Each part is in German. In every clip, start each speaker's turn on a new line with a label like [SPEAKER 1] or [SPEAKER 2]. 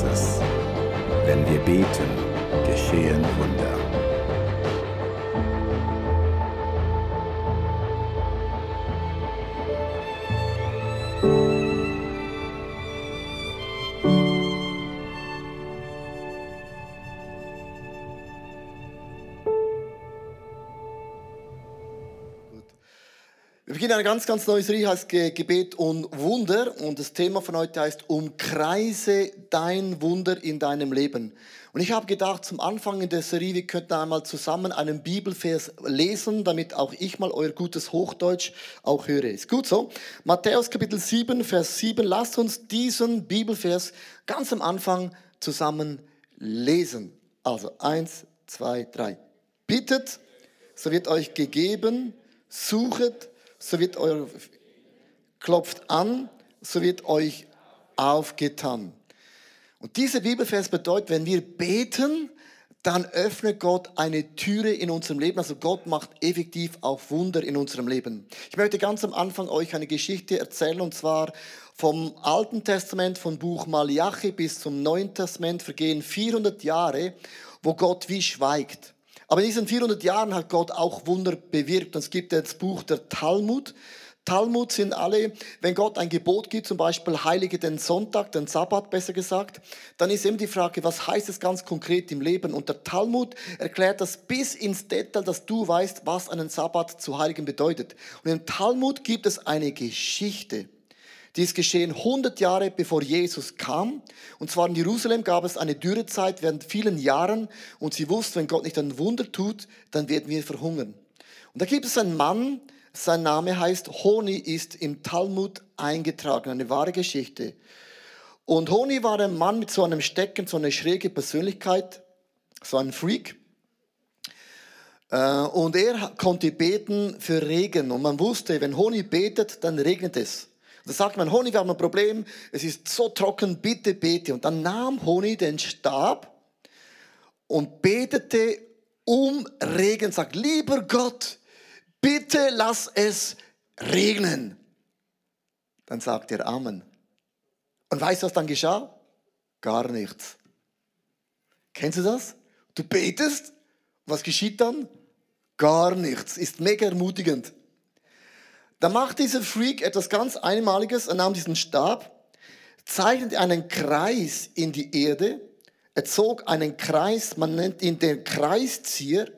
[SPEAKER 1] Großes. Wenn wir beten, geschehen Wunder.
[SPEAKER 2] Wir beginnen eine ganz, ganz neue Serie, heißt Ge- Gebet und Wunder. Und das Thema von heute heißt, umkreise dein Wunder in deinem Leben. Und ich habe gedacht, zum Anfang in der Serie, wir könnten einmal zusammen einen Bibelvers lesen, damit auch ich mal euer gutes Hochdeutsch auch höre. Ist gut so? Matthäus Kapitel 7, Vers 7. Lasst uns diesen Bibelvers ganz am Anfang zusammen lesen. Also eins, zwei, drei. Bittet, so wird euch gegeben. Suchet, so wird euer klopft an, so wird euch aufgetan. Und dieser Bibelvers bedeutet, wenn wir beten, dann öffnet Gott eine Türe in unserem Leben. Also Gott macht effektiv auch Wunder in unserem Leben. Ich möchte ganz am Anfang euch eine Geschichte erzählen und zwar vom Alten Testament, vom Buch Malachi bis zum Neuen Testament vergehen 400 Jahre, wo Gott wie schweigt. Aber in diesen 400 Jahren hat Gott auch Wunder bewirkt. Und es gibt das Buch der Talmud. Talmud sind alle, wenn Gott ein Gebot gibt, zum Beispiel heilige den Sonntag, den Sabbat besser gesagt, dann ist eben die Frage, was heißt es ganz konkret im Leben? Und der Talmud erklärt das bis ins Detail, dass du weißt, was einen Sabbat zu heiligen bedeutet. Und im Talmud gibt es eine Geschichte. Die ist geschehen 100 Jahre bevor Jesus kam. Und zwar in Jerusalem gab es eine Dürrezeit während vielen Jahren. Und sie wussten, wenn Gott nicht ein Wunder tut, dann werden wir verhungern. Und da gibt es einen Mann, sein Name heißt Honi, ist im Talmud eingetragen, eine wahre Geschichte. Und Honi war ein Mann mit so einem Stecken, so eine schräge Persönlichkeit, so ein Freak. Äh, Und er konnte beten für Regen. Und man wusste, wenn Honi betet, dann regnet es. Da sagt man, Honi, wir haben ein Problem, es ist so trocken, bitte bete. Und dann nahm Honi den Stab und betete um Regen, sagt, lieber Gott, bitte lass es regnen. Dann sagt er Amen. Und weißt du, was dann geschah? Gar nichts. Kennst du das? Du betest, was geschieht dann? Gar nichts. Ist mega ermutigend. Da macht dieser Freak etwas ganz Einmaliges. Er nahm diesen Stab, zeichnete einen Kreis in die Erde. Er zog einen Kreis, man nennt ihn den Kreiszieher,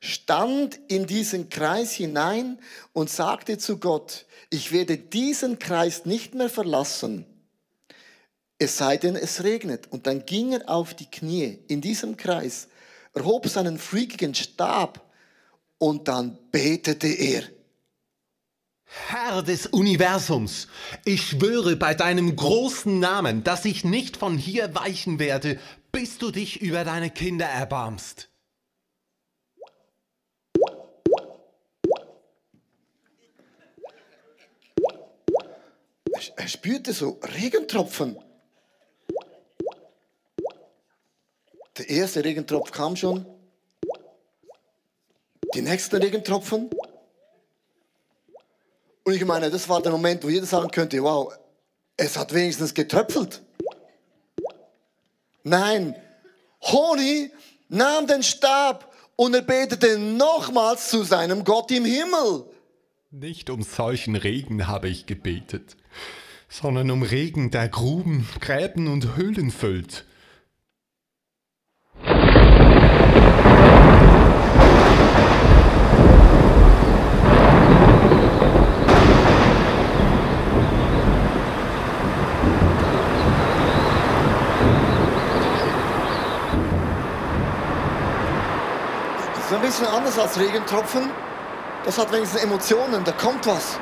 [SPEAKER 2] stand in diesen Kreis hinein und sagte zu Gott, ich werde diesen Kreis nicht mehr verlassen, es sei denn, es regnet. Und dann ging er auf die Knie in diesem Kreis, erhob seinen freakigen Stab und dann betete er.
[SPEAKER 3] Herr des Universums, ich schwöre bei deinem großen Namen, dass ich nicht von hier weichen werde, bis du dich über deine Kinder erbarmst.
[SPEAKER 2] Er spürte so Regentropfen. Der erste Regentropf kam schon. Die nächsten Regentropfen. Und ich meine, das war der Moment, wo jeder sagen könnte, wow, es hat wenigstens getröpfelt. Nein, Honi nahm den Stab und er betete nochmals zu seinem Gott im Himmel.
[SPEAKER 3] Nicht um solchen Regen habe ich gebetet, sondern um Regen, der Gruben, Gräben und Höhlen füllt.
[SPEAKER 2] Bisschen anders als Regentropfen. Das hat wenigstens Emotionen, da kommt was.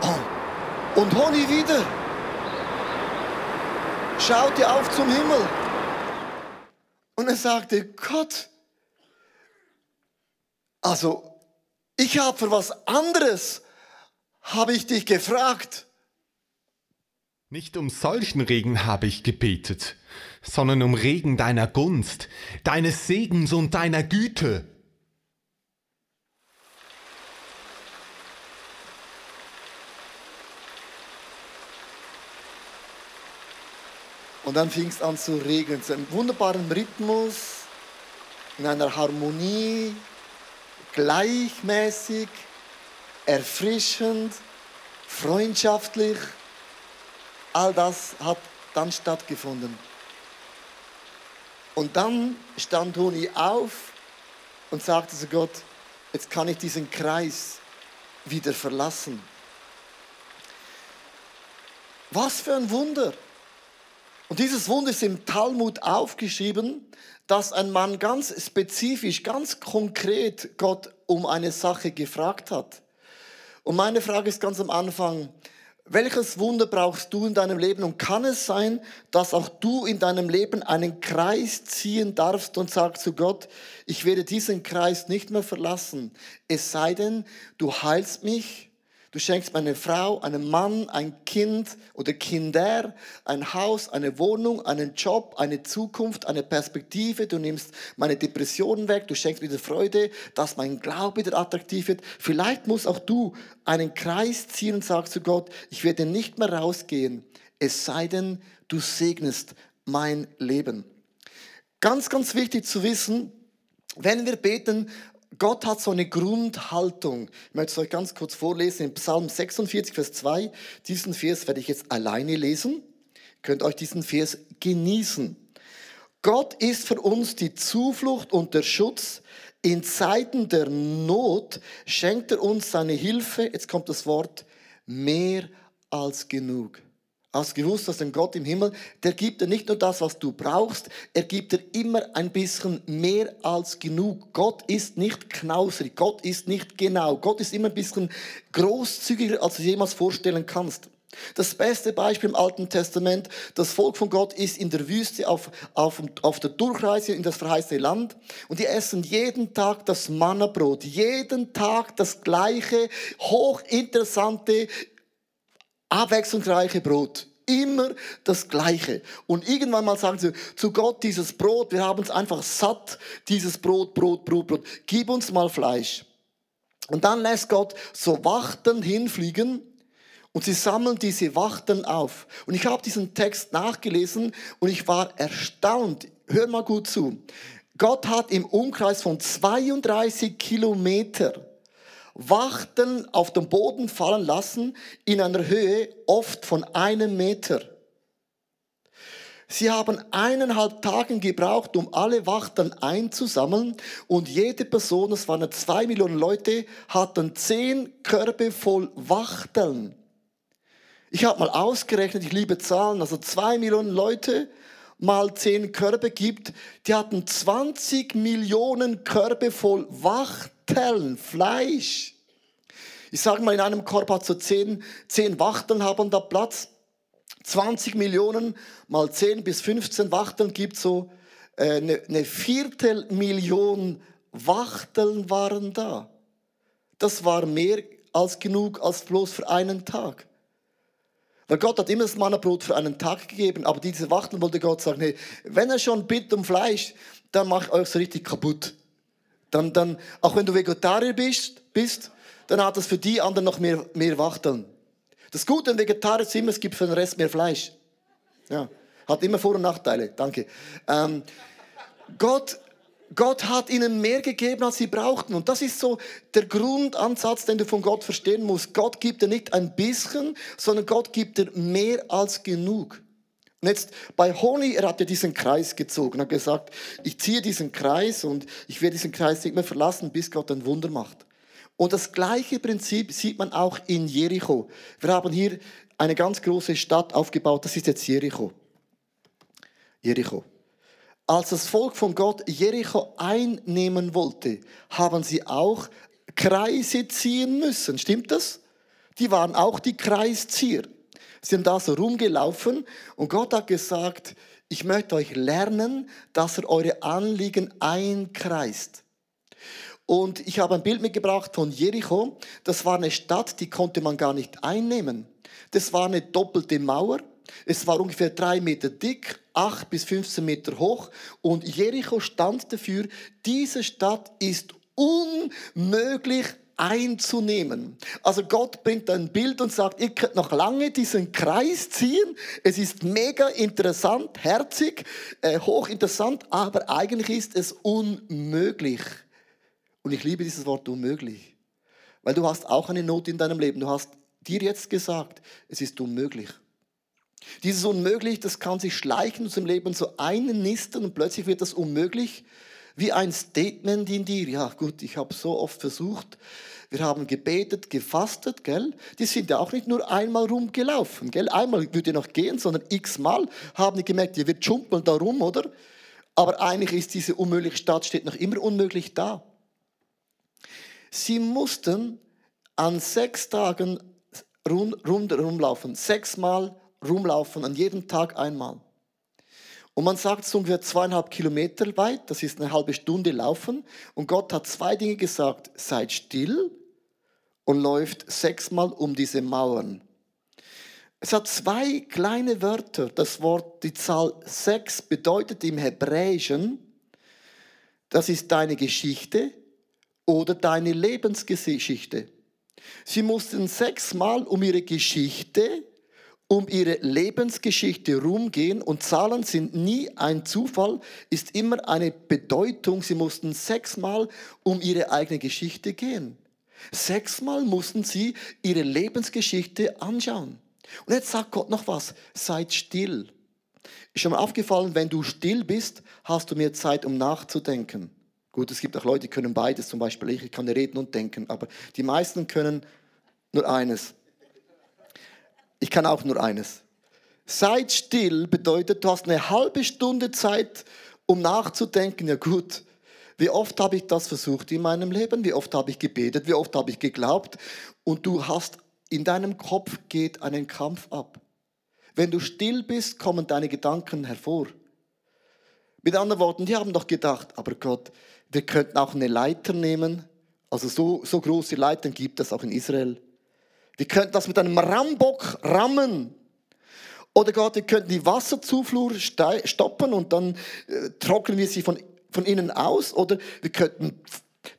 [SPEAKER 2] Oh. Und Honi wieder. Schaute auf zum Himmel. Und er sagte, Gott, also Ich habe für was anderes, habe ich dich gefragt.
[SPEAKER 3] Nicht um solchen Regen habe ich gebetet, sondern um Regen deiner Gunst, deines Segens und deiner Güte.
[SPEAKER 2] Und dann fing es an zu regnen, zu einem wunderbaren Rhythmus, in einer Harmonie, gleichmäßig, erfrischend, freundschaftlich. All das hat dann stattgefunden. Und dann stand Toni auf und sagte zu Gott, jetzt kann ich diesen Kreis wieder verlassen. Was für ein Wunder! Und dieses Wunder ist im Talmud aufgeschrieben, dass ein Mann ganz spezifisch, ganz konkret Gott um eine Sache gefragt hat. Und meine Frage ist ganz am Anfang, welches Wunder brauchst du in deinem Leben? Und kann es sein, dass auch du in deinem Leben einen Kreis ziehen darfst und sagst zu Gott, ich werde diesen Kreis nicht mehr verlassen, es sei denn, du heilst mich, Du schenkst eine Frau, einen Mann, ein Kind oder Kinder, ein Haus, eine Wohnung, einen Job, eine Zukunft, eine Perspektive. Du nimmst meine Depressionen weg. Du schenkst mir die Freude, dass mein Glaube wieder attraktiv wird. Vielleicht musst auch du einen Kreis ziehen und sagst zu Gott, ich werde nicht mehr rausgehen, es sei denn, du segnest mein Leben. Ganz, ganz wichtig zu wissen, wenn wir beten, Gott hat so eine Grundhaltung. Ich möchte es euch ganz kurz vorlesen in Psalm 46, Vers 2. Diesen Vers werde ich jetzt alleine lesen. Ihr könnt euch diesen Vers genießen. Gott ist für uns die Zuflucht und der Schutz. In Zeiten der Not schenkt er uns seine Hilfe. Jetzt kommt das Wort mehr als genug. Hast gewusst, dass ein Gott im Himmel, der gibt dir nicht nur das, was du brauchst, er gibt dir immer ein bisschen mehr als genug. Gott ist nicht knausrig, Gott ist nicht genau, Gott ist immer ein bisschen großzügiger, als du dir jemals vorstellen kannst. Das beste Beispiel im Alten Testament, das Volk von Gott ist in der Wüste auf, auf, auf der Durchreise in das verheißene Land und die essen jeden Tag das Mannabrot, jeden Tag das gleiche, hochinteressante, abwechslungsreiche Brot. Immer das Gleiche. Und irgendwann mal sagen sie zu Gott, dieses Brot, wir haben es einfach satt, dieses Brot, Brot, Brot, Brot. Gib uns mal Fleisch. Und dann lässt Gott so Wachten hinfliegen und sie sammeln diese Wachten auf. Und ich habe diesen Text nachgelesen und ich war erstaunt. Hör mal gut zu. Gott hat im Umkreis von 32 Kilometern Wachten auf den Boden fallen lassen in einer Höhe oft von einem Meter. Sie haben eineinhalb Tage gebraucht, um alle Wachten einzusammeln und jede Person, das waren zwei Millionen Leute, hatten zehn Körbe voll Wachteln. Ich habe mal ausgerechnet, ich liebe Zahlen, also zwei Millionen Leute mal zehn Körbe gibt, die hatten 20 Millionen Körbe voll Wachteln, Fleisch. Ich sage mal, in einem Korb hat so zehn, zehn Wachteln haben da Platz. 20 Millionen mal 10 bis 15 Wachteln gibt so äh, eine, eine Viertelmillion Wachteln waren da. Das war mehr als genug als bloß für einen Tag. Weil Gott hat immer das Mannabrot für einen Tag gegeben, aber diese Wachteln wollte Gott sagen, hey, wenn er schon bittet um Fleisch, dann mach ich euch so richtig kaputt. Dann, dann, auch wenn du Vegetarier bist, bist, dann hat es für die anderen noch mehr, mehr Wachteln. Das Gute an Vegetarier ist immer, es gibt für den Rest mehr Fleisch. Ja, hat immer Vor- und Nachteile. Danke. Ähm, Gott, Gott hat ihnen mehr gegeben, als sie brauchten. Und das ist so der Grundansatz, den du von Gott verstehen musst. Gott gibt dir nicht ein bisschen, sondern Gott gibt dir mehr als genug. Und jetzt bei Honi, er hat ja diesen Kreis gezogen, hat gesagt, ich ziehe diesen Kreis und ich werde diesen Kreis nicht mehr verlassen, bis Gott ein Wunder macht. Und das gleiche Prinzip sieht man auch in Jericho. Wir haben hier eine ganz große Stadt aufgebaut, das ist jetzt Jericho. Jericho. Als das Volk von Gott Jericho einnehmen wollte, haben sie auch Kreise ziehen müssen. Stimmt das? Die waren auch die Kreiszieher. Sie sind da so rumgelaufen und Gott hat gesagt, ich möchte euch lernen, dass er eure Anliegen einkreist. Und ich habe ein Bild mitgebracht von Jericho. Das war eine Stadt, die konnte man gar nicht einnehmen. Das war eine doppelte Mauer. Es war ungefähr drei Meter dick, acht bis 15 Meter hoch. Und Jericho stand dafür, diese Stadt ist unmöglich einzunehmen. Also Gott bringt ein Bild und sagt, ihr könnt noch lange diesen Kreis ziehen. Es ist mega interessant, herzig, äh, hochinteressant, aber eigentlich ist es unmöglich. Und ich liebe dieses Wort unmöglich, weil du hast auch eine Not in deinem Leben. Du hast dir jetzt gesagt, es ist unmöglich. Dieses Unmöglich, das kann sich schleichen aus dem Leben so einnisten und plötzlich wird das unmöglich wie ein Statement in dir. Ja gut, ich habe so oft versucht, wir haben gebetet, gefastet, gell? Die sind ja auch nicht nur einmal rumgelaufen, gell? Einmal würde noch gehen, sondern x-mal haben die gemerkt, ihr wird schumpeln da rum, oder? Aber eigentlich ist diese unmögliche Stadt steht noch immer unmöglich da. Sie mussten an sechs Tagen rund, rund rumlaufen, sechsmal rumlaufen, an jedem Tag einmal. Und man sagt es ungefähr zweieinhalb Kilometer weit, das ist eine halbe Stunde laufen. Und Gott hat zwei Dinge gesagt, seid still und läuft sechsmal um diese Mauern. Es hat zwei kleine Wörter. Das Wort, die Zahl sechs bedeutet im Hebräischen, das ist deine Geschichte oder deine Lebensgeschichte. Sie mussten sechsmal um ihre Geschichte um ihre Lebensgeschichte rumgehen und Zahlen sind nie ein Zufall, ist immer eine Bedeutung. Sie mussten sechsmal um ihre eigene Geschichte gehen. Sechsmal mussten sie ihre Lebensgeschichte anschauen. Und jetzt sagt Gott noch was, seid still. Ist schon mal aufgefallen, wenn du still bist, hast du mehr Zeit, um nachzudenken. Gut, es gibt auch Leute, die können beides, zum Beispiel ich, ich kann reden und denken, aber die meisten können nur eines. Ich kann auch nur eines. Seid still bedeutet, du hast eine halbe Stunde Zeit, um nachzudenken. Ja gut, wie oft habe ich das versucht in meinem Leben? Wie oft habe ich gebetet? Wie oft habe ich geglaubt? Und du hast in deinem Kopf geht einen Kampf ab. Wenn du still bist, kommen deine Gedanken hervor. Mit anderen Worten, die haben doch gedacht, aber Gott, wir könnten auch eine Leiter nehmen. Also so, so große Leitern gibt es auch in Israel. Wir könnten das mit einem Rambock rammen. Oder Gott, wir könnten die Wasserzufuhr stoppen und dann äh, trocknen wir sie von, von innen aus. Oder wir könnten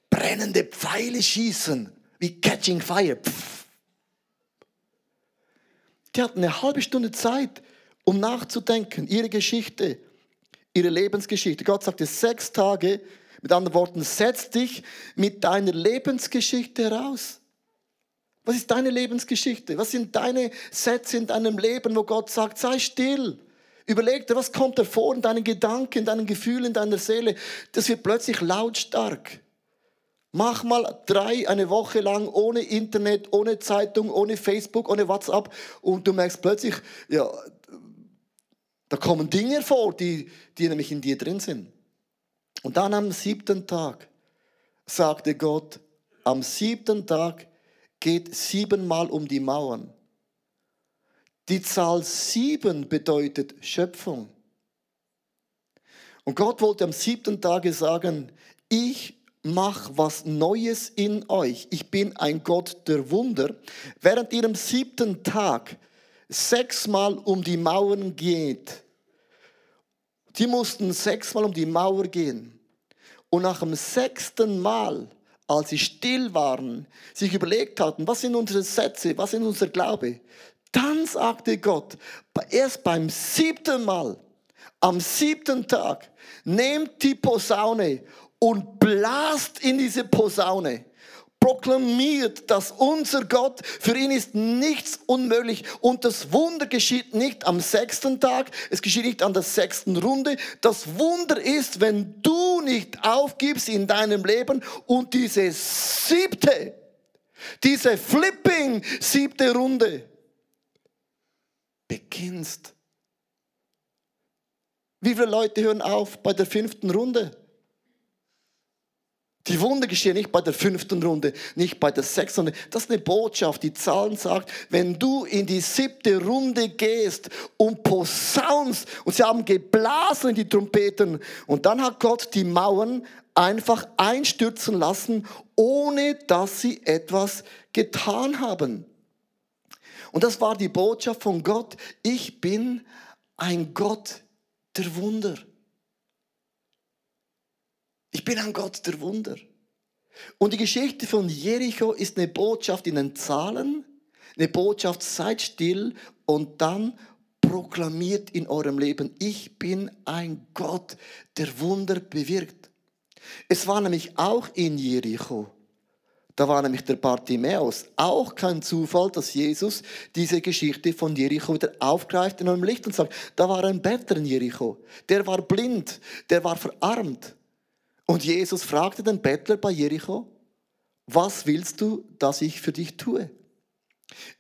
[SPEAKER 2] brennende Pfeile schießen, wie Catching Fire. Pff. Die hatten eine halbe Stunde Zeit, um nachzudenken, ihre Geschichte, ihre Lebensgeschichte. Gott sagte sechs Tage, mit anderen Worten, setz dich mit deiner Lebensgeschichte heraus. Was ist deine Lebensgeschichte? Was sind deine Sätze in deinem Leben, wo Gott sagt, sei still. Überleg dir, was kommt hervor in deinen Gedanken, in deinen Gefühlen, in deiner Seele. Das wird plötzlich lautstark. Mach mal drei, eine Woche lang ohne Internet, ohne Zeitung, ohne Facebook, ohne WhatsApp und du merkst plötzlich, ja, da kommen Dinge vor, die, die nämlich in dir drin sind. Und dann am siebten Tag sagte Gott, am siebten Tag geht siebenmal um die Mauern. Die Zahl sieben bedeutet Schöpfung. Und Gott wollte am siebten Tage sagen, ich mach was Neues in euch. Ich bin ein Gott der Wunder. Während ihr am siebten Tag sechsmal um die Mauern geht, die mussten sechsmal um die Mauer gehen. Und nach dem sechsten Mal als sie still waren, sich überlegt hatten, was sind unsere Sätze, was sind unser Glaube, dann sagte Gott, erst beim siebten Mal, am siebten Tag, nehmt die Posaune und blast in diese Posaune proklamiert, dass unser Gott, für ihn ist nichts unmöglich. Und das Wunder geschieht nicht am sechsten Tag, es geschieht nicht an der sechsten Runde. Das Wunder ist, wenn du nicht aufgibst in deinem Leben und diese siebte, diese flipping siebte Runde beginnst. Wie viele Leute hören auf bei der fünften Runde? Die Wunder geschehen nicht bei der fünften Runde, nicht bei der sechsten Runde. Das ist eine Botschaft, die Zahlen sagt, wenn du in die siebte Runde gehst und posaunst und sie haben geblasen in die Trompeten und dann hat Gott die Mauern einfach einstürzen lassen, ohne dass sie etwas getan haben. Und das war die Botschaft von Gott. Ich bin ein Gott der Wunder. Ich bin ein Gott der Wunder. Und die Geschichte von Jericho ist eine Botschaft in den Zahlen, eine Botschaft, seid still und dann proklamiert in eurem Leben, ich bin ein Gott, der Wunder bewirkt. Es war nämlich auch in Jericho. Da war nämlich der Bartimäus. Auch kein Zufall, dass Jesus diese Geschichte von Jericho wieder aufgreift in einem Licht und sagt, da war ein Bettler in Jericho. Der war blind, der war verarmt. Und Jesus fragte den Bettler bei Jericho, was willst du, dass ich für dich tue?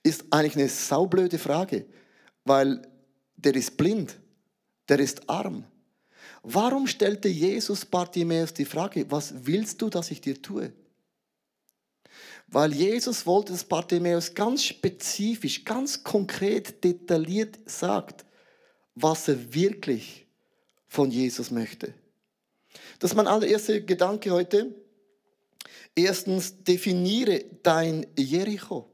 [SPEAKER 2] Ist eigentlich eine saublöde Frage, weil der ist blind, der ist arm. Warum stellte Jesus Bartimäus die Frage, was willst du, dass ich dir tue? Weil Jesus wollte, dass Bartimäus ganz spezifisch, ganz konkret, detailliert sagt, was er wirklich von Jesus möchte. Das ist mein allererster Gedanke heute. Erstens, definiere dein Jericho.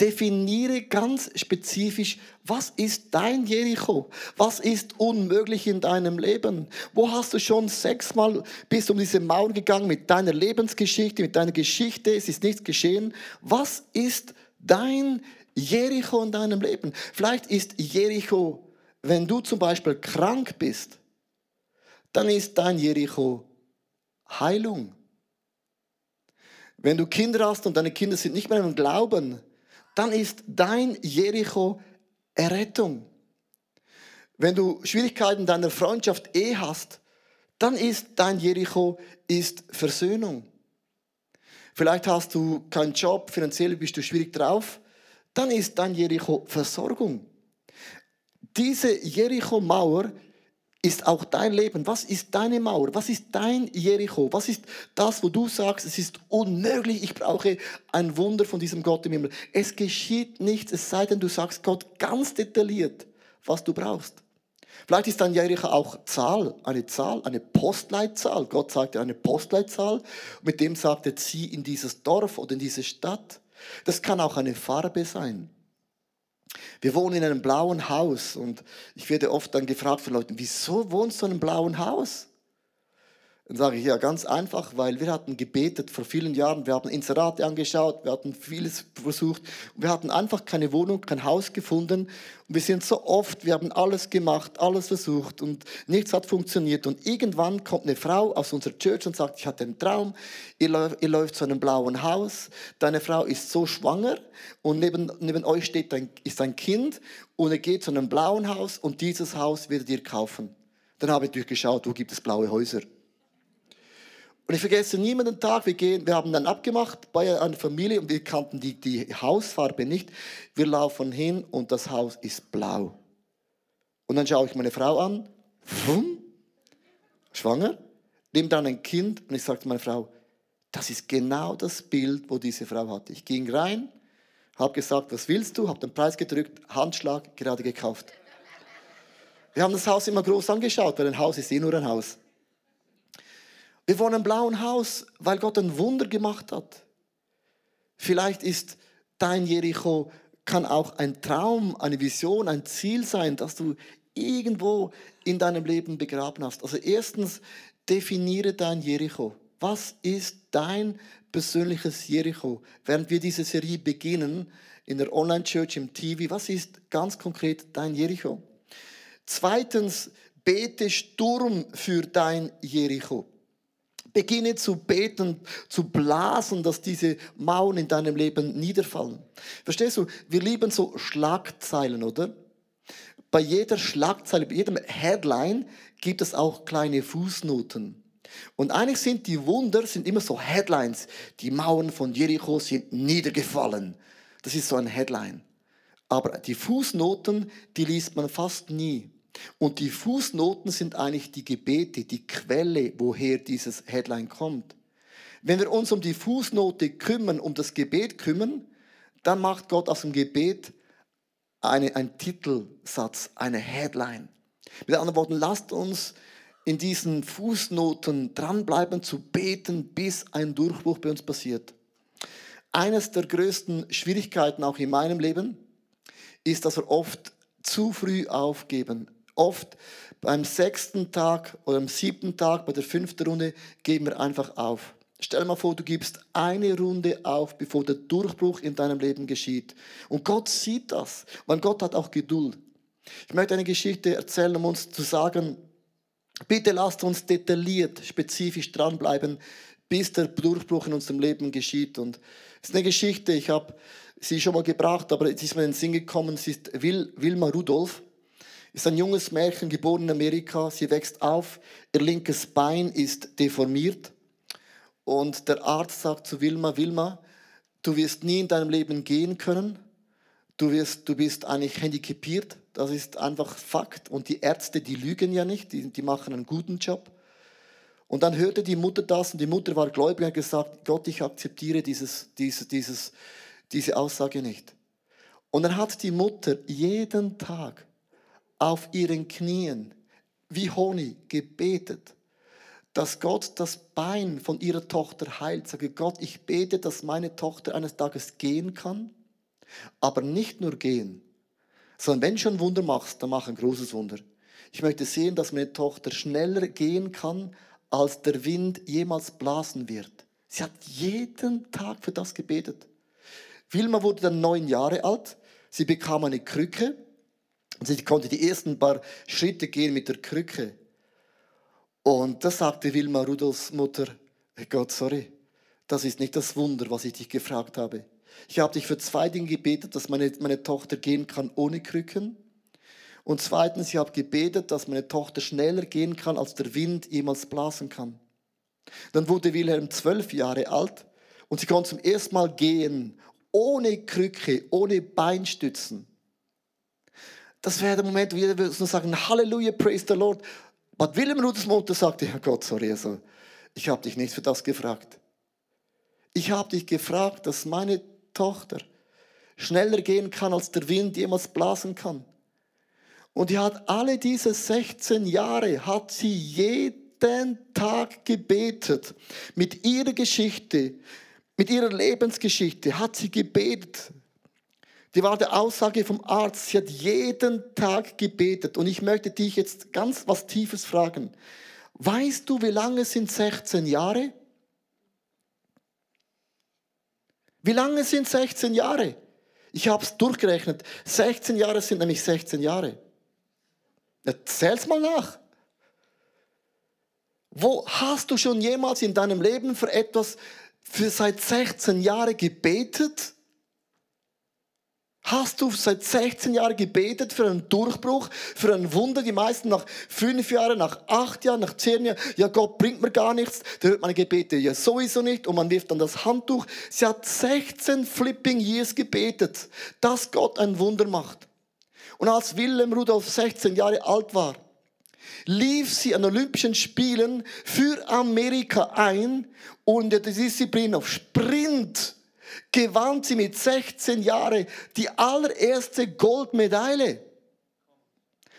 [SPEAKER 2] Definiere ganz spezifisch, was ist dein Jericho? Was ist unmöglich in deinem Leben? Wo hast du schon sechsmal bis um diese Mauer gegangen mit deiner Lebensgeschichte, mit deiner Geschichte? Es ist nichts geschehen. Was ist dein Jericho in deinem Leben? Vielleicht ist Jericho, wenn du zum Beispiel krank bist, dann ist dein Jericho Heilung. Wenn du Kinder hast und deine Kinder sind nicht mehr im Glauben, dann ist dein Jericho Errettung. Wenn du Schwierigkeiten in deiner Freundschaft eh hast, dann ist dein Jericho ist Versöhnung. Vielleicht hast du keinen Job, finanziell bist du schwierig drauf, dann ist dein Jericho Versorgung. Diese Jericho-Mauer ist auch dein Leben. Was ist deine Mauer? Was ist dein Jericho? Was ist das, wo du sagst, es ist unmöglich, ich brauche ein Wunder von diesem Gott im Himmel. Es geschieht nichts, es sei denn, du sagst Gott ganz detailliert, was du brauchst. Vielleicht ist dein Jericho auch Zahl, eine Zahl, eine Postleitzahl. Gott sagt dir eine Postleitzahl. Mit dem sagt er, zieh in dieses Dorf oder in diese Stadt. Das kann auch eine Farbe sein. Wir wohnen in einem blauen Haus und ich werde oft dann gefragt von Leuten, wieso wohnst du in einem blauen Haus? Dann sage ich ja ganz einfach, weil wir hatten gebetet vor vielen Jahren, wir haben Inserate angeschaut, wir hatten vieles versucht und wir hatten einfach keine Wohnung, kein Haus gefunden und wir sind so oft, wir haben alles gemacht, alles versucht und nichts hat funktioniert und irgendwann kommt eine Frau aus unserer Church und sagt, ich hatte einen Traum, ihr, ihr läuft zu einem blauen Haus, deine Frau ist so schwanger und neben, neben euch steht ein, ist ein Kind und er geht zu einem blauen Haus und dieses Haus werdet ihr kaufen. Dann habe ich durchgeschaut, wo gibt es blaue Häuser. Und ich vergesse niemanden Tag, wir, gehen, wir haben dann abgemacht bei einer Familie und wir kannten die, die Hausfarbe nicht. Wir laufen hin und das Haus ist blau. Und dann schaue ich meine Frau an, wumm, schwanger, nehme dann ein Kind und ich sage zu meiner Frau, das ist genau das Bild, wo diese Frau hatte. Ich ging rein, habe gesagt, was willst du, habe den Preis gedrückt, Handschlag, gerade gekauft. Wir haben das Haus immer groß angeschaut, weil ein Haus ist eh nur ein Haus. Wir wohnen im blauen Haus, weil Gott ein Wunder gemacht hat. Vielleicht ist dein Jericho, kann auch ein Traum, eine Vision, ein Ziel sein, das du irgendwo in deinem Leben begraben hast. Also erstens, definiere dein Jericho. Was ist dein persönliches Jericho? Während wir diese Serie beginnen, in der Online-Church, im TV, was ist ganz konkret dein Jericho? Zweitens, bete Sturm für dein Jericho. Beginne zu beten, zu blasen, dass diese Mauern in deinem Leben niederfallen. Verstehst du? Wir lieben so Schlagzeilen, oder? Bei jeder Schlagzeile, bei jedem Headline gibt es auch kleine Fußnoten. Und eigentlich sind die Wunder sind immer so Headlines. Die Mauern von Jericho sind niedergefallen. Das ist so ein Headline. Aber die Fußnoten, die liest man fast nie. Und die Fußnoten sind eigentlich die Gebete, die Quelle, woher dieses Headline kommt. Wenn wir uns um die Fußnote kümmern, um das Gebet kümmern, dann macht Gott aus dem Gebet eine, einen Titelsatz, eine Headline. Mit anderen Worten, lasst uns in diesen Fußnoten dranbleiben zu beten, bis ein Durchbruch bei uns passiert. Eines der größten Schwierigkeiten auch in meinem Leben ist, dass wir oft zu früh aufgeben. Oft beim sechsten Tag oder am siebten Tag, bei der fünften Runde, geben wir einfach auf. Stell mal vor, du gibst eine Runde auf, bevor der Durchbruch in deinem Leben geschieht. Und Gott sieht das, weil Gott hat auch Geduld. Ich möchte eine Geschichte erzählen, um uns zu sagen, bitte lasst uns detailliert, spezifisch dranbleiben, bis der Durchbruch in unserem Leben geschieht. Und es ist eine Geschichte, ich habe sie schon mal gebracht, aber es ist mir in den Sinn gekommen, sie ist Wil Wilma Rudolph. Ist ein junges Mädchen, geboren in Amerika. Sie wächst auf, ihr linkes Bein ist deformiert. Und der Arzt sagt zu Wilma, Wilma, du wirst nie in deinem Leben gehen können. Du, wirst, du bist eigentlich handicapiert. Das ist einfach Fakt. Und die Ärzte, die lügen ja nicht, die, die machen einen guten Job. Und dann hörte die Mutter das und die Mutter war gläubig und hat gesagt, Gott, ich akzeptiere dieses, dieses, dieses, diese Aussage nicht. Und dann hat die Mutter jeden Tag auf ihren Knien wie Honig gebetet, dass Gott das Bein von ihrer Tochter heilt. Sage Gott, ich bete, dass meine Tochter eines Tages gehen kann, aber nicht nur gehen, sondern wenn du schon Wunder machst, dann mach ein großes Wunder. Ich möchte sehen, dass meine Tochter schneller gehen kann, als der Wind jemals blasen wird. Sie hat jeden Tag für das gebetet. Wilma wurde dann neun Jahre alt. Sie bekam eine Krücke. Und sie konnte die ersten paar Schritte gehen mit der Krücke. Und da sagte Wilma Rudolfs Mutter, hey Gott, sorry, das ist nicht das Wunder, was ich dich gefragt habe. Ich habe dich für zwei Dinge gebetet, dass meine, meine Tochter gehen kann ohne Krücken. Und zweitens, ich habe gebetet, dass meine Tochter schneller gehen kann, als der Wind jemals blasen kann. Dann wurde Wilhelm zwölf Jahre alt und sie konnte zum ersten Mal gehen, ohne Krücke, ohne Beinstützen. Das wäre der Moment, wo jeder würde sagen, Halleluja, praise the Lord. Aber Wilhelm Ruders Mutter sagte, Herr Gott, sorry, also, ich habe dich nicht für das gefragt. Ich habe dich gefragt, dass meine Tochter schneller gehen kann, als der Wind jemals blasen kann. Und die hat alle diese 16 Jahre, hat sie jeden Tag gebetet. Mit ihrer Geschichte, mit ihrer Lebensgeschichte hat sie gebetet. Die war der Aussage vom Arzt. Sie hat jeden Tag gebetet. Und ich möchte dich jetzt ganz was Tiefes fragen. Weißt du, wie lange sind 16 Jahre? Wie lange sind 16 Jahre? Ich habe es durchgerechnet. 16 Jahre sind nämlich 16 Jahre. Erzähl's mal nach. Wo hast du schon jemals in deinem Leben für etwas für seit 16 Jahren gebetet? Hast du seit 16 Jahren gebetet für einen Durchbruch, für ein Wunder? Die meisten nach fünf Jahren, nach acht Jahren, nach zehn Jahren, ja Gott bringt mir gar nichts, da hört meine Gebete ja sowieso nicht und man wirft dann das Handtuch. Sie hat 16 flipping years gebetet, dass Gott ein Wunder macht. Und als Willem Rudolf 16 Jahre alt war, lief sie an Olympischen Spielen für Amerika ein und der Disziplin auf Sprint gewann sie mit 16 Jahren die allererste Goldmedaille.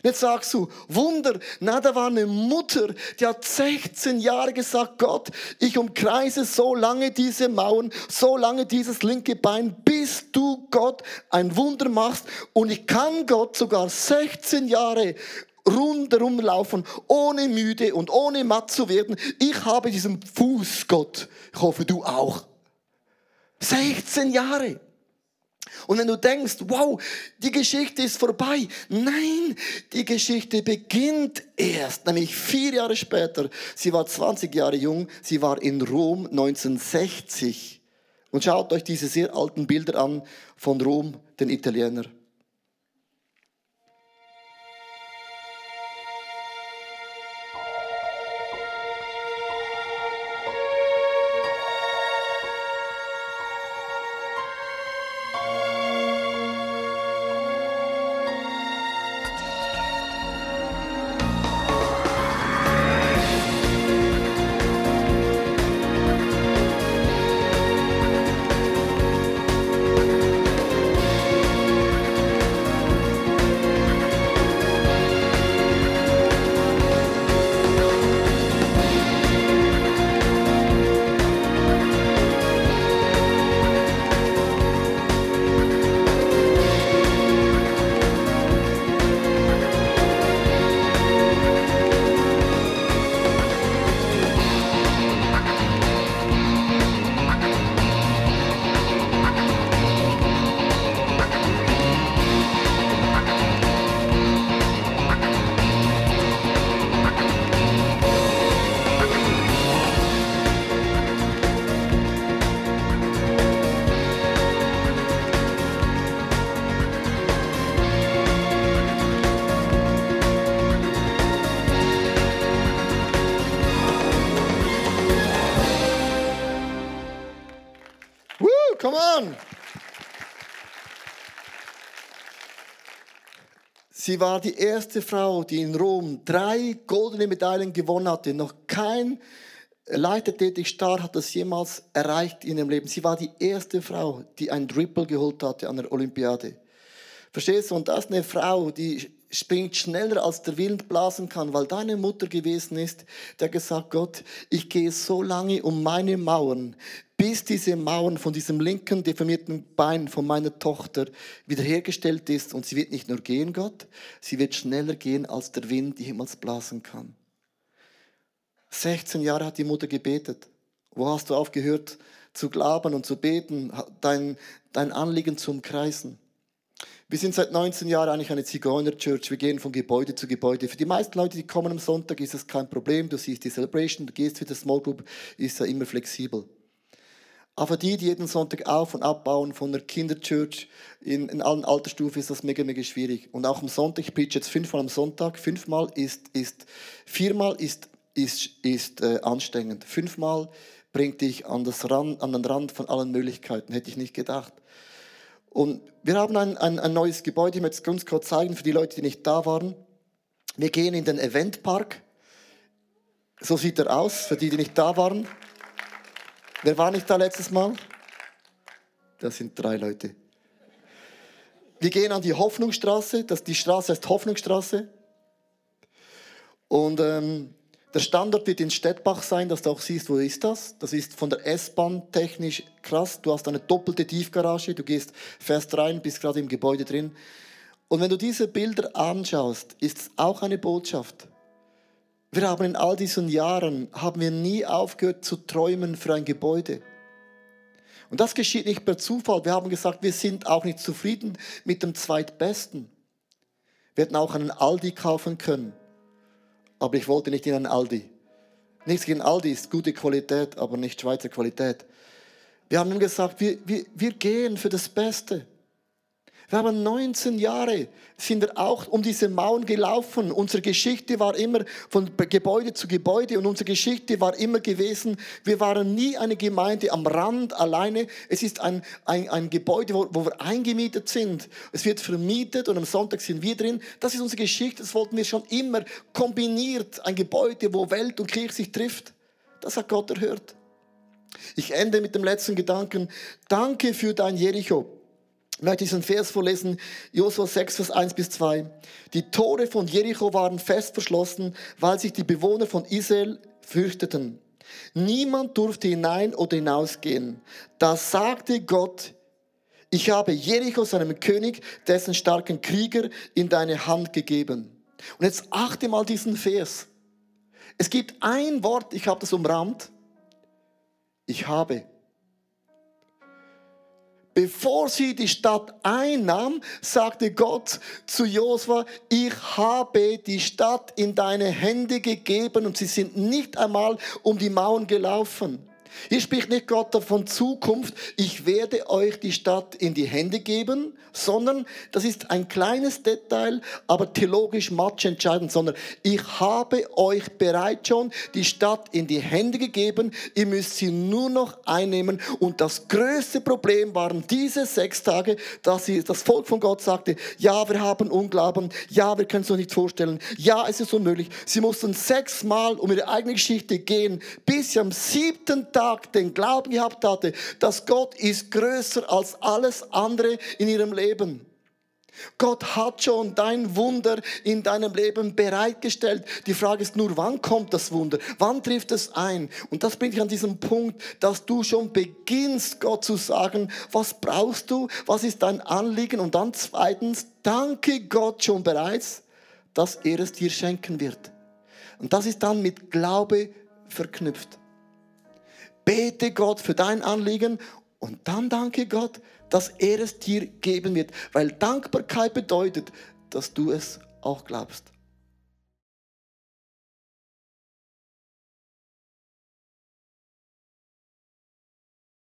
[SPEAKER 2] Jetzt sagst du, Wunder, na, da war eine Mutter, die hat 16 Jahre gesagt, Gott, ich umkreise so lange diese Mauern, so lange dieses linke Bein, bis du Gott ein Wunder machst. Und ich kann Gott sogar 16 Jahre rundherum laufen, ohne müde und ohne matt zu werden. Ich habe diesen Fuß, Gott. Ich hoffe, du auch. 16 Jahre. Und wenn du denkst, wow, die Geschichte ist vorbei. Nein, die Geschichte beginnt erst, nämlich vier Jahre später. Sie war 20 Jahre jung, sie war in Rom 1960. Und schaut euch diese sehr alten Bilder an von Rom, den Italienern. Come on! Sie war die erste Frau, die in Rom drei goldene Medaillen gewonnen hatte. Noch kein Leichtathletik Star hat das jemals erreicht in ihrem Leben. Sie war die erste Frau, die ein Triple geholt hatte an der Olympiade. Verstehst du? Und das ist eine Frau, die springt schneller als der Wind blasen kann, weil deine Mutter gewesen ist, der gesagt, Gott, ich gehe so lange um meine Mauern, bis diese Mauern von diesem linken deformierten Bein von meiner Tochter wiederhergestellt ist. Und sie wird nicht nur gehen, Gott, sie wird schneller gehen, als der Wind jemals blasen kann. 16 Jahre hat die Mutter gebetet. Wo hast du aufgehört zu glauben und zu beten, dein, dein Anliegen zu umkreisen? Wir sind seit 19 Jahren eigentlich eine Zigeuner-Church. Wir gehen von Gebäude zu Gebäude. Für die meisten Leute, die kommen am Sonntag, ist es kein Problem. Du siehst die Celebration, du gehst wieder Small Group, ist ja immer flexibel. Aber die, die jeden Sonntag auf- und abbauen von der Kinderchurch in, in allen Altersstufen, ist das mega, mega schwierig. Und auch am Sonntag, ich preach jetzt fünfmal am Sonntag, fünfmal ist, ist viermal ist, ist, ist äh, anstrengend. Fünfmal bringt dich an, das Rand, an den Rand von allen Möglichkeiten, hätte ich nicht gedacht. Und wir haben ein, ein, ein neues Gebäude, ich möchte es ganz kurz zeigen für die Leute, die nicht da waren. Wir gehen in den Eventpark. So sieht er aus, für die, die nicht da waren. Wer war nicht da letztes Mal? Das sind drei Leute. Wir gehen an die Hoffnungsstraße, das, die Straße heißt Hoffnungsstraße. Und ähm, der Standort wird in Stettbach sein, dass du auch siehst, wo ist das? Das ist von der S-Bahn technisch krass. Du hast eine doppelte Tiefgarage, du gehst fest rein, bist gerade im Gebäude drin. Und wenn du diese Bilder anschaust, ist es auch eine Botschaft. Wir haben in all diesen Jahren, haben wir nie aufgehört zu träumen für ein Gebäude. Und das geschieht nicht per Zufall. Wir haben gesagt, wir sind auch nicht zufrieden mit dem Zweitbesten. Wir hätten auch einen Aldi kaufen können aber ich wollte nicht in einen Aldi. Nichts gegen Aldi ist gute Qualität, aber nicht Schweizer Qualität. Wir haben gesagt, wir, wir, wir gehen für das Beste. Wir haben 19 Jahre, sind wir auch um diese Mauern gelaufen. Unsere Geschichte war immer von Gebäude zu Gebäude und unsere Geschichte war immer gewesen, wir waren nie eine Gemeinde am Rand alleine. Es ist ein, ein, ein Gebäude, wo, wo wir eingemietet sind. Es wird vermietet und am Sonntag sind wir drin. Das ist unsere Geschichte, das wollten wir schon immer kombiniert. Ein Gebäude, wo Welt und Kirche sich trifft. Das hat Gott erhört. Ich ende mit dem letzten Gedanken. Danke für dein Jericho. Ich möchte diesen Vers vorlesen, Josua 6, Vers 1 bis 2. Die Tore von Jericho waren fest verschlossen, weil sich die Bewohner von Israel fürchteten. Niemand durfte hinein oder hinausgehen. Da sagte Gott, ich habe Jericho, seinem König, dessen starken Krieger, in deine Hand gegeben. Und jetzt achte mal diesen Vers. Es gibt ein Wort, ich habe das umrahmt. Ich habe. Bevor sie die Stadt einnahm, sagte Gott zu Josua, ich habe die Stadt in deine Hände gegeben und sie sind nicht einmal um die Mauern gelaufen. Hier spricht nicht Gott davon Zukunft, ich werde euch die Stadt in die Hände geben, sondern das ist ein kleines Detail, aber theologisch match entscheidend, sondern ich habe euch bereits schon die Stadt in die Hände gegeben, ihr müsst sie nur noch einnehmen und das größte Problem waren diese sechs Tage, dass sie, das Volk von Gott sagte, ja, wir haben Unglauben, ja, wir können es uns nicht vorstellen, ja, es ist unmöglich. Sie mussten sechsmal um ihre eigene Geschichte gehen, bis sie am siebten Tag Tag den Glauben gehabt hatte, dass Gott ist größer als alles andere in ihrem Leben. Gott hat schon dein Wunder in deinem Leben bereitgestellt. Die Frage ist nur, wann kommt das Wunder? Wann trifft es ein? Und das bringt dich an diesem Punkt, dass du schon beginnst, Gott zu sagen, was brauchst du? Was ist dein Anliegen? Und dann zweitens, danke Gott schon bereits, dass er es dir schenken wird. Und das ist dann mit Glaube verknüpft. Bete Gott für dein Anliegen und dann danke Gott, dass er es dir geben wird. Weil Dankbarkeit bedeutet, dass du es auch glaubst.